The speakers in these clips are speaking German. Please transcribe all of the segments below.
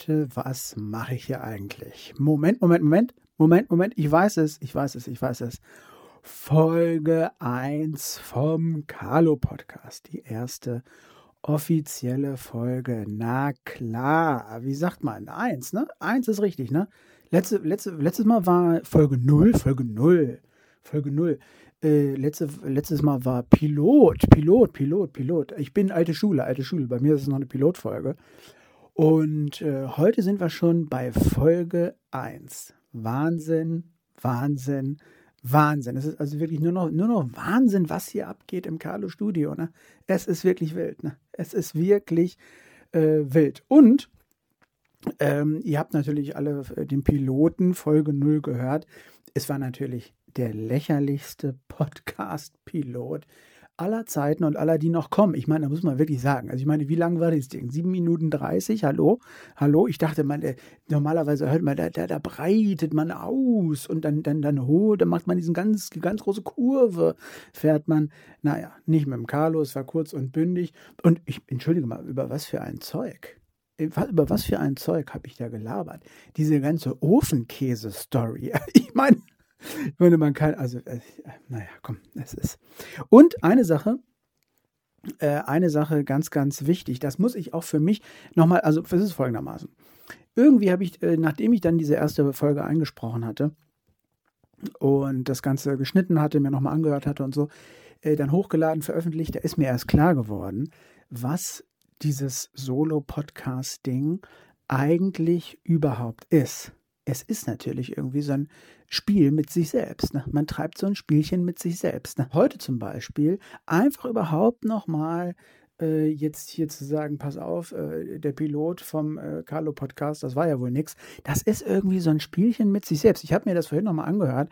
Leute, was mache ich hier eigentlich? Moment, Moment, Moment, Moment, Moment, ich weiß es, ich weiß es, ich weiß es. Folge 1 vom Carlo Podcast, die erste offizielle Folge. Na klar, wie sagt man? Eins, ne? Eins ist richtig, ne? Letzte, letzte, letztes Mal war Folge 0, Folge 0, Folge 0. Äh, letzte, letztes Mal war Pilot, Pilot, Pilot, Pilot. Ich bin alte Schule, alte Schule. Bei mir ist es noch eine Pilotfolge. Und äh, heute sind wir schon bei Folge 1. Wahnsinn, Wahnsinn, Wahnsinn. Es ist also wirklich nur noch, nur noch Wahnsinn, was hier abgeht im Carlo Studio. Ne? Es ist wirklich wild. Ne? Es ist wirklich äh, wild. Und ähm, ihr habt natürlich alle äh, den Piloten Folge 0 gehört. Es war natürlich der lächerlichste Podcast-Pilot aller Zeiten und aller, die noch kommen. Ich meine, da muss man wirklich sagen. Also ich meine, wie lang war das Ding? Sieben Minuten dreißig? Hallo? Hallo? Ich dachte, man, äh, normalerweise hört man, da, da, da, breitet man aus und dann, dann, dann holt, dann macht man diesen ganz, ganz große Kurve, fährt man. Naja, nicht mit dem Carlo, es war kurz und bündig. Und ich entschuldige mal, über was für ein Zeug äh, über was für ein Zeug habe ich da gelabert? Diese ganze Ofenkäse-Story. Ich meine, ich meine, man kann, also, äh, naja, komm, es ist. Und eine Sache, äh, eine Sache ganz, ganz wichtig, das muss ich auch für mich nochmal, also es ist folgendermaßen. Irgendwie habe ich, äh, nachdem ich dann diese erste Folge eingesprochen hatte und das Ganze geschnitten hatte, mir nochmal angehört hatte und so, äh, dann hochgeladen, veröffentlicht, da ist mir erst klar geworden, was dieses Solo-Podcast-Ding eigentlich überhaupt ist. Es ist natürlich irgendwie so ein Spiel mit sich selbst. Ne? Man treibt so ein Spielchen mit sich selbst. Ne? Heute zum Beispiel einfach überhaupt nochmal äh, jetzt hier zu sagen, pass auf, äh, der Pilot vom äh, Carlo Podcast, das war ja wohl nichts. Das ist irgendwie so ein Spielchen mit sich selbst. Ich habe mir das vorhin nochmal angehört.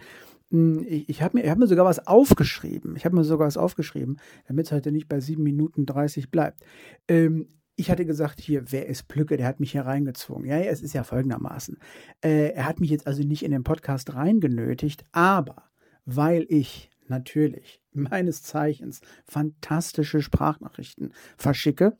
Hm, ich, ich habe mir, hab mir sogar was aufgeschrieben. Ich habe mir sogar was aufgeschrieben, damit es heute nicht bei 7 Minuten 30 bleibt. Ähm, ich hatte gesagt, hier, wer ist Plücke? Der hat mich hier reingezwungen. Ja, es ist ja folgendermaßen. Äh, er hat mich jetzt also nicht in den Podcast reingenötigt, aber weil ich natürlich meines Zeichens fantastische Sprachnachrichten verschicke,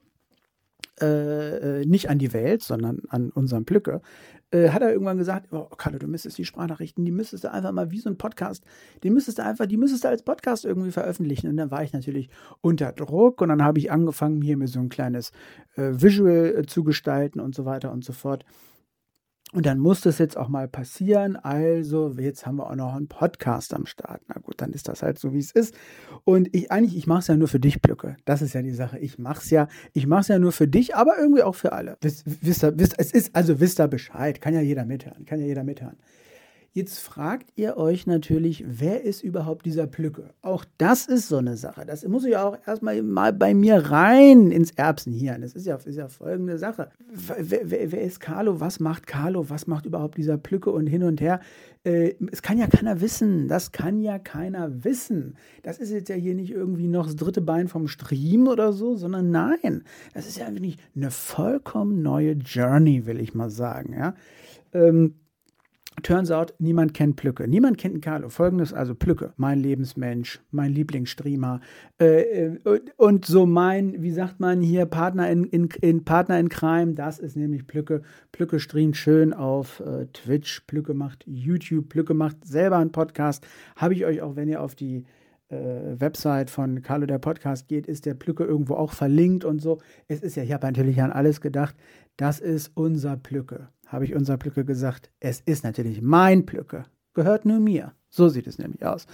äh, äh nicht an die Welt, sondern an unseren Plücke, äh, hat er irgendwann gesagt, oh Kalle, du müsstest die Sprachnachrichten, die müsstest du einfach mal wie so ein Podcast, die müsstest du einfach, die müsstest du als Podcast irgendwie veröffentlichen. Und dann war ich natürlich unter Druck und dann habe ich angefangen, hier mir so ein kleines äh, Visual äh, zu gestalten und so weiter und so fort. Und dann muss das jetzt auch mal passieren. Also, jetzt haben wir auch noch einen Podcast am Start. Na gut, dann ist das halt so, wie es ist. Und ich eigentlich, ich mache es ja nur für dich, Blöcke. Das ist ja die Sache. Ich mache es ja, ich mache es ja nur für dich, aber irgendwie auch für alle. Wisst, wisst, wisst, es ist, also wisst ihr Bescheid. Kann ja jeder mithören. Kann ja jeder mithören. Jetzt fragt ihr euch natürlich, wer ist überhaupt dieser Plücke? Auch das ist so eine Sache. Das muss ich auch erstmal mal bei mir rein ins Erbsenhirn. Das ist ja, ist ja folgende Sache. Wer, wer, wer, ist Carlo? Was macht Carlo? Was macht überhaupt dieser Plücke und hin und her? Äh, es kann ja keiner wissen. Das kann ja keiner wissen. Das ist jetzt ja hier nicht irgendwie noch das dritte Bein vom Stream oder so, sondern nein. Das ist ja wirklich eine vollkommen neue Journey, will ich mal sagen. Ja. Ähm, Turns out, niemand kennt Plücke. Niemand kennt Carlo. Folgendes, also Plücke, mein Lebensmensch, mein Lieblingsstreamer äh, äh und so mein, wie sagt man hier, Partner in, in, in, Partner in Crime, das ist nämlich Plücke. Plücke streamt schön auf äh, Twitch, Plücke macht YouTube, Plücke macht selber einen Podcast. Habe ich euch auch, wenn ihr auf die äh, Website von Carlo der Podcast geht, ist der Plücke irgendwo auch verlinkt und so. Es ist ja, ich habe natürlich an alles gedacht, das ist unser Plücke habe ich unser Plücke gesagt, es ist natürlich mein Plücke, gehört nur mir. So sieht es nämlich aus.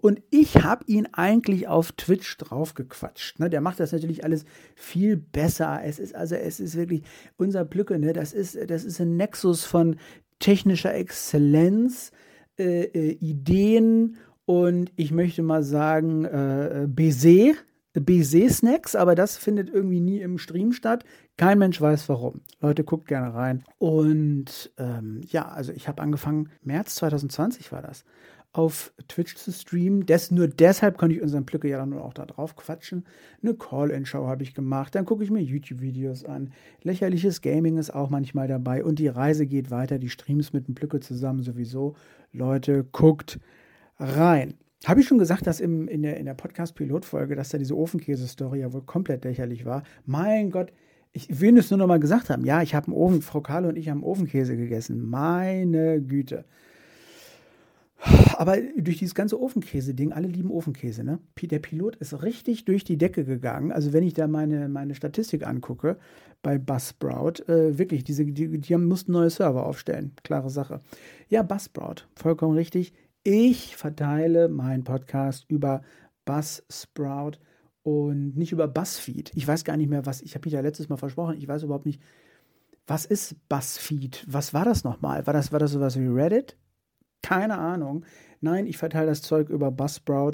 Und ich habe ihn eigentlich auf Twitch draufgequatscht. Ne? Der macht das natürlich alles viel besser. Es ist also, es ist wirklich unser Plücke, ne? das, ist, das ist ein Nexus von technischer Exzellenz, äh, äh, Ideen und ich möchte mal sagen, äh, Baiser. BC-Snacks, aber das findet irgendwie nie im Stream statt. Kein Mensch weiß warum. Leute, guckt gerne rein. Und ähm, ja, also ich habe angefangen, März 2020 war das, auf Twitch zu streamen. Des, nur deshalb konnte ich unseren Plücke ja dann auch da drauf quatschen. Eine Call-In-Show habe ich gemacht. Dann gucke ich mir YouTube-Videos an. Lächerliches Gaming ist auch manchmal dabei. Und die Reise geht weiter. Die Streams mit dem Plücke zusammen sowieso. Leute, guckt rein. Habe ich schon gesagt, dass im, in der, in der Podcast-Pilotfolge, dass da diese Ofenkäse-Story ja wohl komplett lächerlich war? Mein Gott, Ich will es nur noch mal gesagt haben. Ja, ich habe einen Ofen, Frau Kahle und ich haben Ofenkäse gegessen. Meine Güte. Aber durch dieses ganze Ofenkäse-Ding, alle lieben Ofenkäse, ne? Der Pilot ist richtig durch die Decke gegangen. Also wenn ich da meine, meine Statistik angucke bei Buzzsprout, äh, wirklich, diese, die, die mussten neue Server aufstellen. Klare Sache. Ja, Buzzsprout, vollkommen richtig. Ich verteile meinen Podcast über Buzzsprout und nicht über Buzzfeed. Ich weiß gar nicht mehr, was, ich habe mich da letztes Mal versprochen, ich weiß überhaupt nicht, was ist Buzzfeed? Was war das nochmal? War das, war das sowas wie Reddit? Keine Ahnung. Nein, ich verteile das Zeug über Buzzsprout.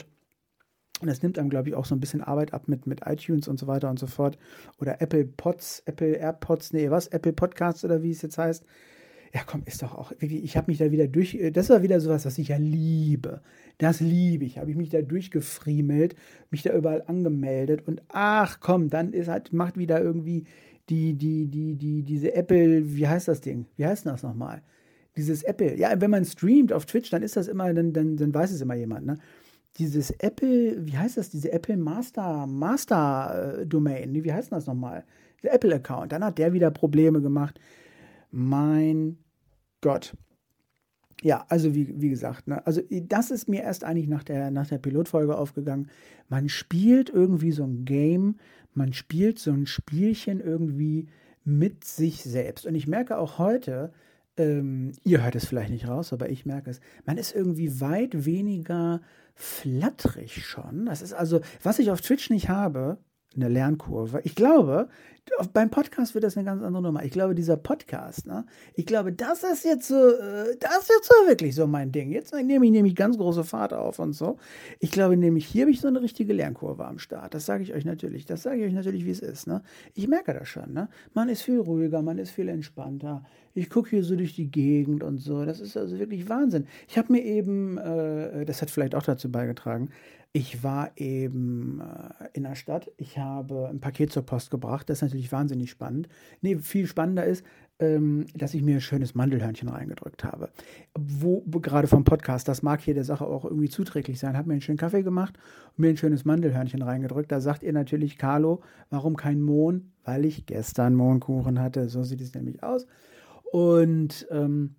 Und das nimmt einem, glaube ich, auch so ein bisschen Arbeit ab mit, mit iTunes und so weiter und so fort. Oder Apple Pods, Apple AirPods, nee, was? Apple Podcasts oder wie es jetzt heißt. Ja, komm, ist doch auch ich habe mich da wieder durch, das war wieder sowas, was ich ja liebe. Das liebe ich. Habe ich mich da durchgefriemelt, mich da überall angemeldet und ach komm, dann ist halt, macht wieder irgendwie die, die, die, die, diese Apple, wie heißt das Ding? Wie heißt das nochmal? Dieses Apple, ja, wenn man streamt auf Twitch, dann ist das immer, dann, dann, dann weiß es immer jemand, ne? Dieses Apple, wie heißt das, diese Apple Master, Master äh, Domain, wie heißt das nochmal? Der Apple Account, dann hat der wieder Probleme gemacht. Mein Gott. Ja, also wie, wie gesagt, ne, also das ist mir erst eigentlich nach der, nach der Pilotfolge aufgegangen. Man spielt irgendwie so ein Game, man spielt so ein Spielchen irgendwie mit sich selbst. Und ich merke auch heute, ähm, ihr hört es vielleicht nicht raus, aber ich merke es, man ist irgendwie weit weniger flatterig schon. Das ist also, was ich auf Twitch nicht habe, eine Lernkurve. Ich glaube, beim Podcast wird das eine ganz andere Nummer. Ich glaube, dieser Podcast, ne? Ich glaube, das ist jetzt so, äh, das ist jetzt so wirklich so mein Ding. Jetzt nehme ich nämlich ganz große Fahrt auf und so. Ich glaube nämlich, hier habe ich so eine richtige Lernkurve am Start. Das sage ich euch natürlich. Das sage ich euch natürlich, wie es ist, ne? Ich merke das schon, ne? Man ist viel ruhiger, man ist viel entspannter. Ich gucke hier so durch die Gegend und so. Das ist also wirklich Wahnsinn. Ich habe mir eben, äh, das hat vielleicht auch dazu beigetragen, ich war eben äh, in der Stadt. Ich habe ein Paket zur Post gebracht. Das ist natürlich wahnsinnig spannend. Nee, viel spannender ist, ähm, dass ich mir ein schönes Mandelhörnchen reingedrückt habe. Wo, gerade vom Podcast, das mag hier der Sache auch irgendwie zuträglich sein, habe mir einen schönen Kaffee gemacht und mir ein schönes Mandelhörnchen reingedrückt. Da sagt ihr natürlich, Carlo, warum kein Mohn? Weil ich gestern Mohnkuchen hatte. So sieht es nämlich aus. Und ähm,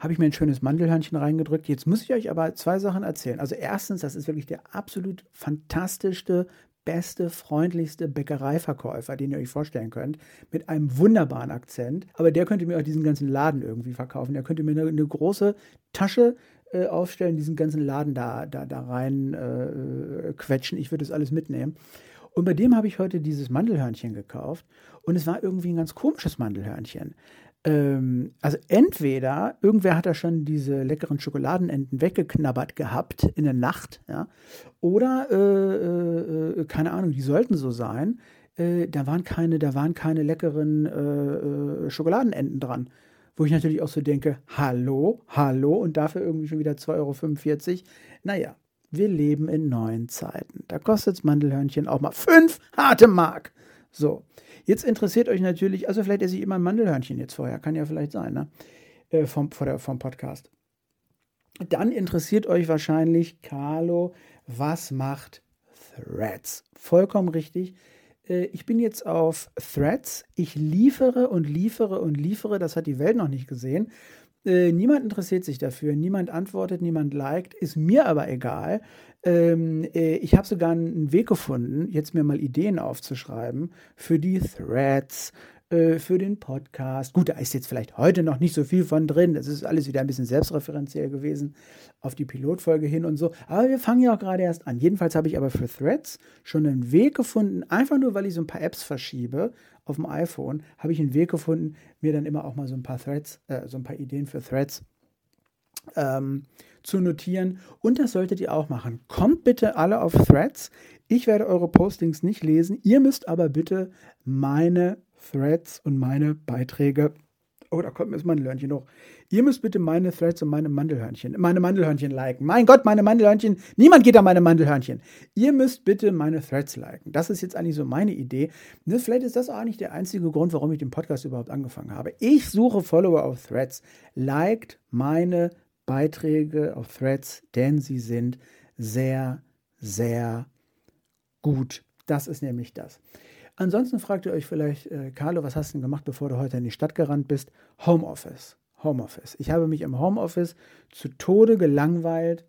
habe ich mir ein schönes Mandelhörnchen reingedrückt. Jetzt muss ich euch aber zwei Sachen erzählen. Also erstens, das ist wirklich der absolut fantastischste, beste, freundlichste Bäckereiverkäufer, den ihr euch vorstellen könnt, mit einem wunderbaren Akzent. Aber der könnte mir auch diesen ganzen Laden irgendwie verkaufen. Der könnte mir eine, eine große Tasche äh, aufstellen, diesen ganzen Laden da, da, da rein äh, quetschen. Ich würde das alles mitnehmen. Und bei dem habe ich heute dieses Mandelhörnchen gekauft. Und es war irgendwie ein ganz komisches Mandelhörnchen ähm, also entweder irgendwer hat da schon diese leckeren Schokoladenenden weggeknabbert gehabt in der Nacht, ja, oder äh, äh, äh keine Ahnung, die sollten so sein. Äh, da waren keine, da waren keine leckeren äh, äh, Schokoladenenden dran. Wo ich natürlich auch so denke, hallo, hallo, und dafür irgendwie schon wieder 2,45 Euro. Naja, wir leben in neuen Zeiten. Da kostet Mandelhörnchen auch mal 5 harte Mark. So. Jetzt interessiert euch natürlich, also vielleicht esse ich immer ein Mandelhörnchen jetzt vorher, kann ja vielleicht sein, ne? Äh, vom, vor der, vom Podcast. Dann interessiert euch wahrscheinlich, Carlo, was macht Threads? Vollkommen richtig. Äh, ich bin jetzt auf Threads. Ich liefere und liefere und liefere. Das hat die Welt noch nicht gesehen. Äh, niemand interessiert sich dafür, niemand antwortet, niemand liked, ist mir aber egal. Ähm, äh, ich habe sogar einen Weg gefunden, jetzt mir mal Ideen aufzuschreiben für die Threads, äh, für den Podcast. Gut, da ist jetzt vielleicht heute noch nicht so viel von drin. Das ist alles wieder ein bisschen selbstreferenziell gewesen auf die Pilotfolge hin und so. Aber wir fangen ja auch gerade erst an. Jedenfalls habe ich aber für Threads schon einen Weg gefunden, einfach nur weil ich so ein paar Apps verschiebe auf dem iPhone, habe ich einen Weg gefunden, mir dann immer auch mal so ein paar Threads, äh, so ein paar Ideen für Threads ähm, zu notieren. Und das solltet ihr auch machen. Kommt bitte alle auf Threads. Ich werde eure Postings nicht lesen. Ihr müsst aber bitte meine Threads und meine Beiträge. Oh, da kommt mir das Mandelhörnchen hoch. Ihr müsst bitte meine Threads und meine Mandelhörnchen, meine Mandelhörnchen liken. Mein Gott, meine Mandelhörnchen. Niemand geht an meine Mandelhörnchen. Ihr müsst bitte meine Threads liken. Das ist jetzt eigentlich so meine Idee. Ne, vielleicht ist das auch nicht der einzige Grund, warum ich den Podcast überhaupt angefangen habe. Ich suche Follower auf Threads. Liked meine Beiträge auf Threads, denn sie sind sehr, sehr gut. Das ist nämlich das. Ansonsten fragt ihr euch vielleicht, äh, Carlo, was hast du denn gemacht, bevor du heute in die Stadt gerannt bist? Homeoffice. Homeoffice. Ich habe mich im Homeoffice zu Tode gelangweilt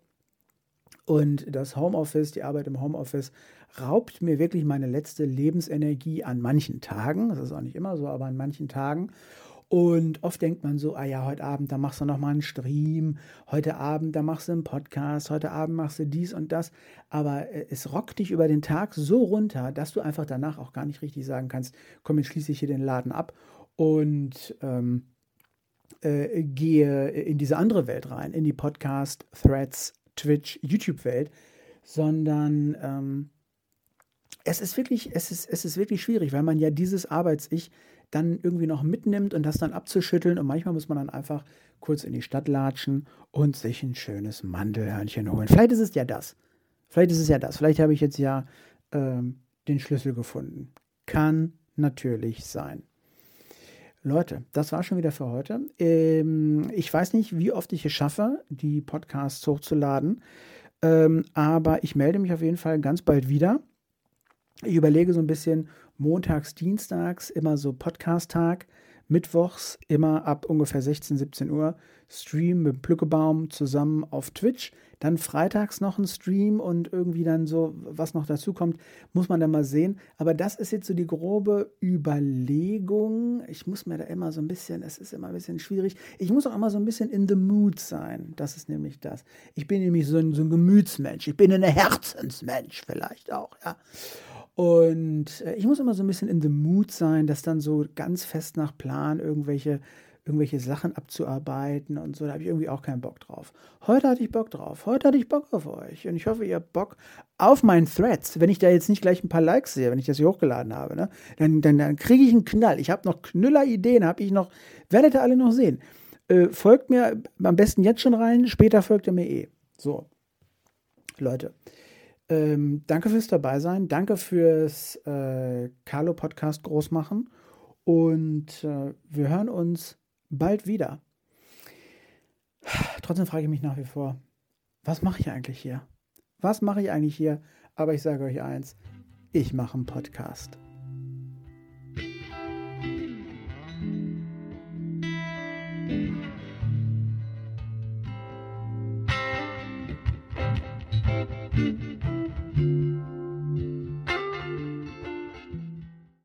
und das Homeoffice, die Arbeit im Homeoffice, raubt mir wirklich meine letzte Lebensenergie an manchen Tagen. Das ist auch nicht immer so, aber an manchen Tagen. Und oft denkt man so, ah ja, heute Abend, da machst du nochmal einen Stream, heute Abend, da machst du einen Podcast, heute Abend machst du dies und das. Aber äh, es rockt dich über den Tag so runter, dass du einfach danach auch gar nicht richtig sagen kannst, komm, jetzt schließe ich hier den Laden ab und ähm, äh, gehe in diese andere Welt rein, in die Podcast, Threads, Twitch, YouTube-Welt, sondern ähm, es ist wirklich, es ist, es ist wirklich schwierig, weil man ja dieses Arbeits-Ich dann irgendwie noch mitnimmt und das dann abzuschütteln. Und manchmal muss man dann einfach kurz in die Stadt latschen und sich ein schönes Mandelhörnchen holen. Vielleicht ist es ja das. Vielleicht ist es ja das. Vielleicht habe ich jetzt ja ähm, den Schlüssel gefunden. Kann natürlich sein. Leute, das war schon wieder für heute. Ähm, ich weiß nicht, wie oft ich es schaffe, die Podcasts hochzuladen, ähm, aber ich melde mich auf jeden Fall ganz bald wieder. Ich überlege so ein bisschen montags, dienstags, immer so Podcast-Tag, mittwochs immer ab ungefähr 16, 17 Uhr Stream mit Plückebaum zusammen auf Twitch. Dann freitags noch ein Stream und irgendwie dann so, was noch dazu kommt, muss man dann mal sehen. Aber das ist jetzt so die grobe Überlegung. Ich muss mir da immer so ein bisschen, es ist immer ein bisschen schwierig. Ich muss auch immer so ein bisschen in the mood sein. Das ist nämlich das. Ich bin nämlich so ein, so ein Gemütsmensch. Ich bin ein Herzensmensch vielleicht auch, ja. Und äh, ich muss immer so ein bisschen in the mood sein, dass dann so ganz fest nach Plan irgendwelche, irgendwelche Sachen abzuarbeiten und so. Da habe ich irgendwie auch keinen Bock drauf. Heute hatte ich Bock drauf. Heute hatte ich Bock auf euch. Und ich hoffe, ihr habt Bock auf meinen Threads. Wenn ich da jetzt nicht gleich ein paar Likes sehe, wenn ich das hier hochgeladen habe, ne, dann, dann, dann kriege ich einen Knall. Ich habe noch Knüller-Ideen, habe ich noch, werdet ihr alle noch sehen. Äh, folgt mir am besten jetzt schon rein, später folgt ihr mir eh. So, Leute. Ähm, danke fürs dabei sein. Danke fürs äh, Carlo Podcast großmachen. Und äh, wir hören uns bald wieder. Trotzdem frage ich mich nach wie vor, was mache ich eigentlich hier? Was mache ich eigentlich hier? Aber ich sage euch eins, ich mache einen Podcast.